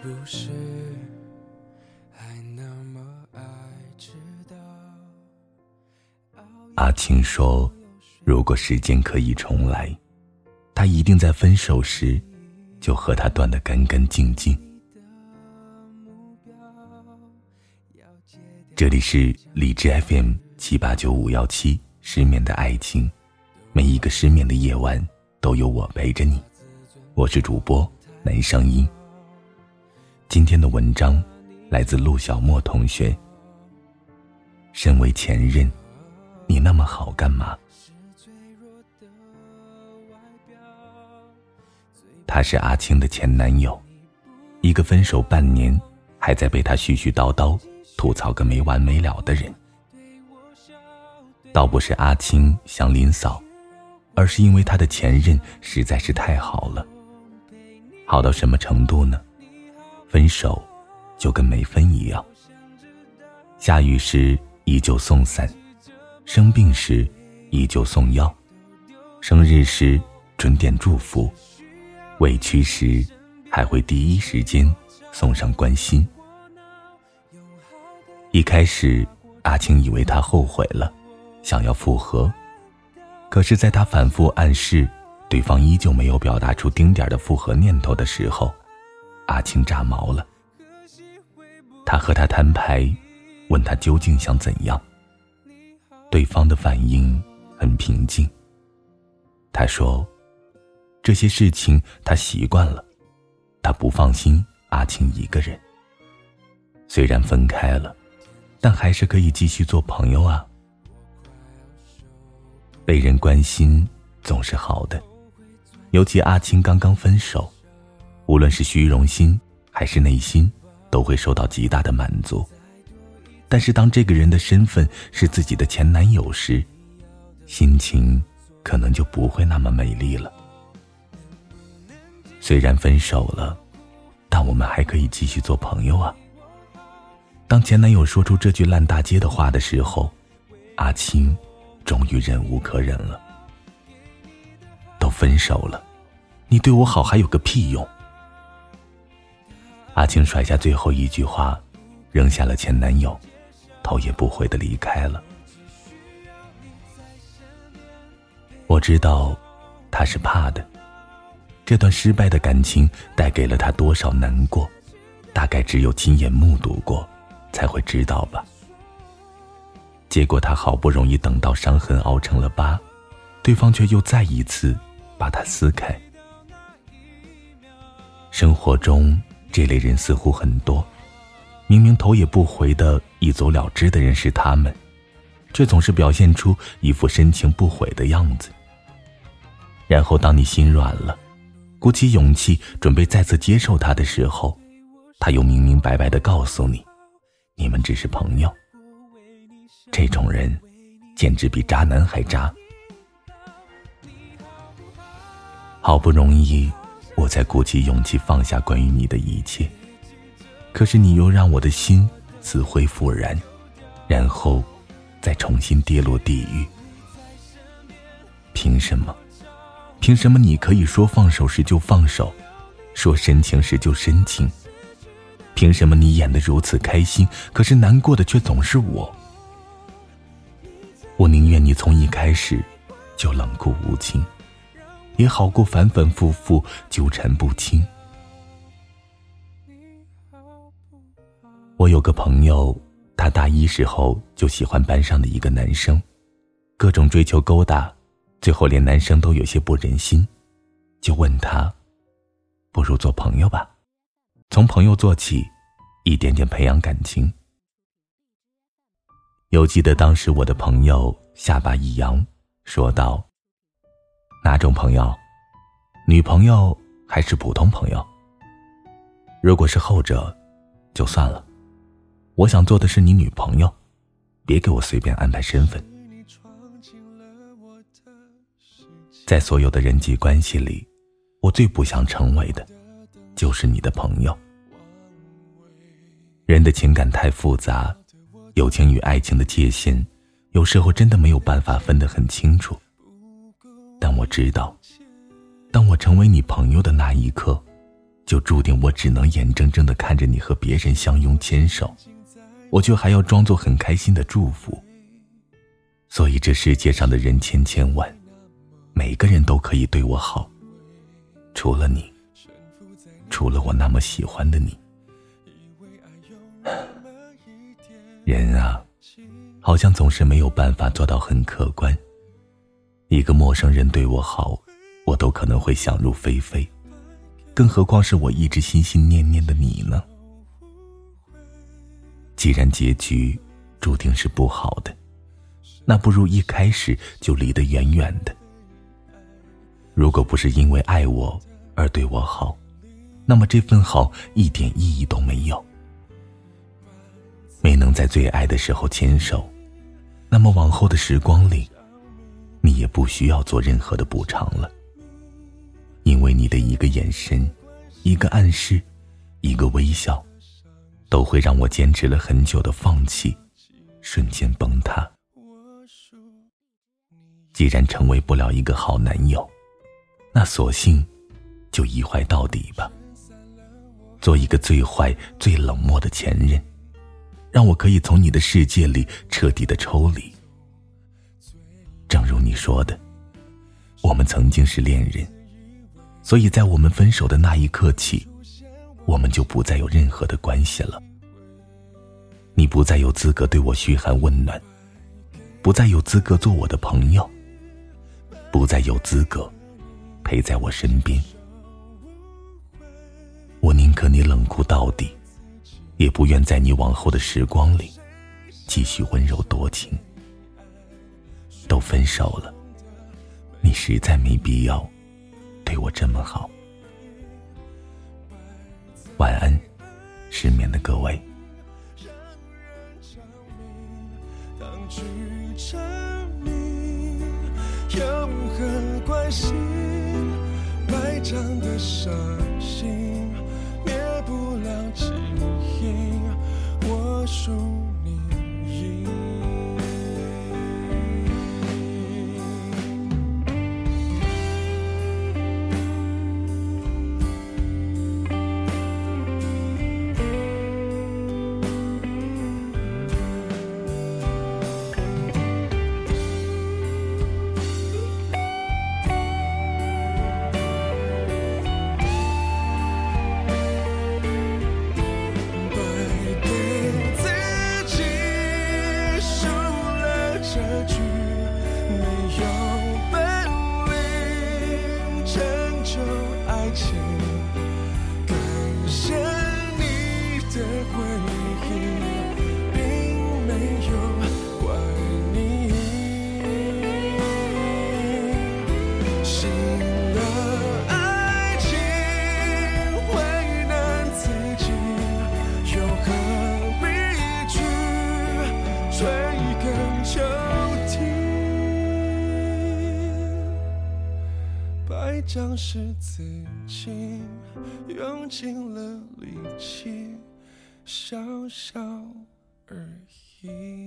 不是还那么爱迟到。阿青说：“如果时间可以重来，他一定在分手时就和他断得干干净净。”这里是理智 FM 七八九五幺七，失眠的爱情，每一个失眠的夜晚都有我陪着你。我是主播南声音。今天的文章来自陆小莫同学。身为前任，你那么好干嘛？他是阿青的前男友，一个分手半年还在被他絮絮叨叨。吐槽个没完没了的人，倒不是阿青想林嫂，而是因为他的前任实在是太好了。好到什么程度呢？分手就跟没分一样。下雨时依旧送伞，生病时依旧送药，生日时准点祝福，委屈时还会第一时间送上关心。一开始，阿青以为他后悔了，想要复合。可是，在他反复暗示对方依旧没有表达出丁点的复合念头的时候，阿青炸毛了。他和他摊牌，问他究竟想怎样。对方的反应很平静。他说：“这些事情他习惯了，他不放心阿青一个人。虽然分开了。”但还是可以继续做朋友啊。被人关心总是好的，尤其阿青刚刚分手，无论是虚荣心还是内心，都会受到极大的满足。但是当这个人的身份是自己的前男友时，心情可能就不会那么美丽了。虽然分手了，但我们还可以继续做朋友啊。当前男友说出这句烂大街的话的时候，阿青终于忍无可忍了。都分手了，你对我好还有个屁用？阿青甩下最后一句话，扔下了前男友，头也不回的离开了。我知道，他是怕的。这段失败的感情带给了他多少难过，大概只有亲眼目睹过。才会知道吧。结果他好不容易等到伤痕熬成了疤，对方却又再一次把它撕开。生活中这类人似乎很多，明明头也不回的一走了之的人是他们，却总是表现出一副深情不悔的样子。然后当你心软了，鼓起勇气准备再次接受他的时候，他又明明白白的告诉你。你们只是朋友，这种人简直比渣男还渣。好不容易，我才鼓起勇气放下关于你的一切，可是你又让我的心死灰复燃，然后再重新跌落地狱。凭什么？凭什么你可以说放手时就放手，说深情时就深情？凭什么你演的如此开心，可是难过的却总是我？我宁愿你从一开始就冷酷无情，也好过反反复复纠缠不清。我有个朋友，他大一时候就喜欢班上的一个男生，各种追求勾搭，最后连男生都有些不忍心，就问他：“不如做朋友吧。”从朋友做起，一点点培养感情。犹记得当时我的朋友下巴一扬，说道：“哪种朋友？女朋友还是普通朋友？如果是后者，就算了。我想做的是你女朋友，别给我随便安排身份。在所有的人际关系里，我最不想成为的。”就是你的朋友。人的情感太复杂，友情与爱情的界限，有时候真的没有办法分得很清楚。但我知道，当我成为你朋友的那一刻，就注定我只能眼睁睁的看着你和别人相拥牵手，我却还要装作很开心的祝福。所以这世界上的人千千万，每个人都可以对我好，除了你，除了我那么喜欢的你。人啊，好像总是没有办法做到很客观。一个陌生人对我好，我都可能会想入非非，更何况是我一直心心念念的你呢？既然结局注定是不好的，那不如一开始就离得远远的。如果不是因为爱我而对我好，那么这份好一点意义都没有。没能在最爱的时候牵手，那么往后的时光里，你也不需要做任何的补偿了。因为你的一个眼神，一个暗示，一个微笑，都会让我坚持了很久的放弃，瞬间崩塌。既然成为不了一个好男友，那索性就一坏到底吧，做一个最坏、最冷漠的前任。让我可以从你的世界里彻底的抽离。说的，我们曾经是恋人，所以在我们分手的那一刻起，我们就不再有任何的关系了。你不再有资格对我嘘寒问暖，不再有资格做我的朋友，不再有资格陪在我身边。我宁可你冷酷到底。也不愿在你往后的时光里继续温柔多情。都分手了，你实在没必要对我这么好。晚安，失眠的各位。有何关系？埋葬的伤心，灭不了记忆，我输更交替，败仗是自己用尽了力气，笑笑而已。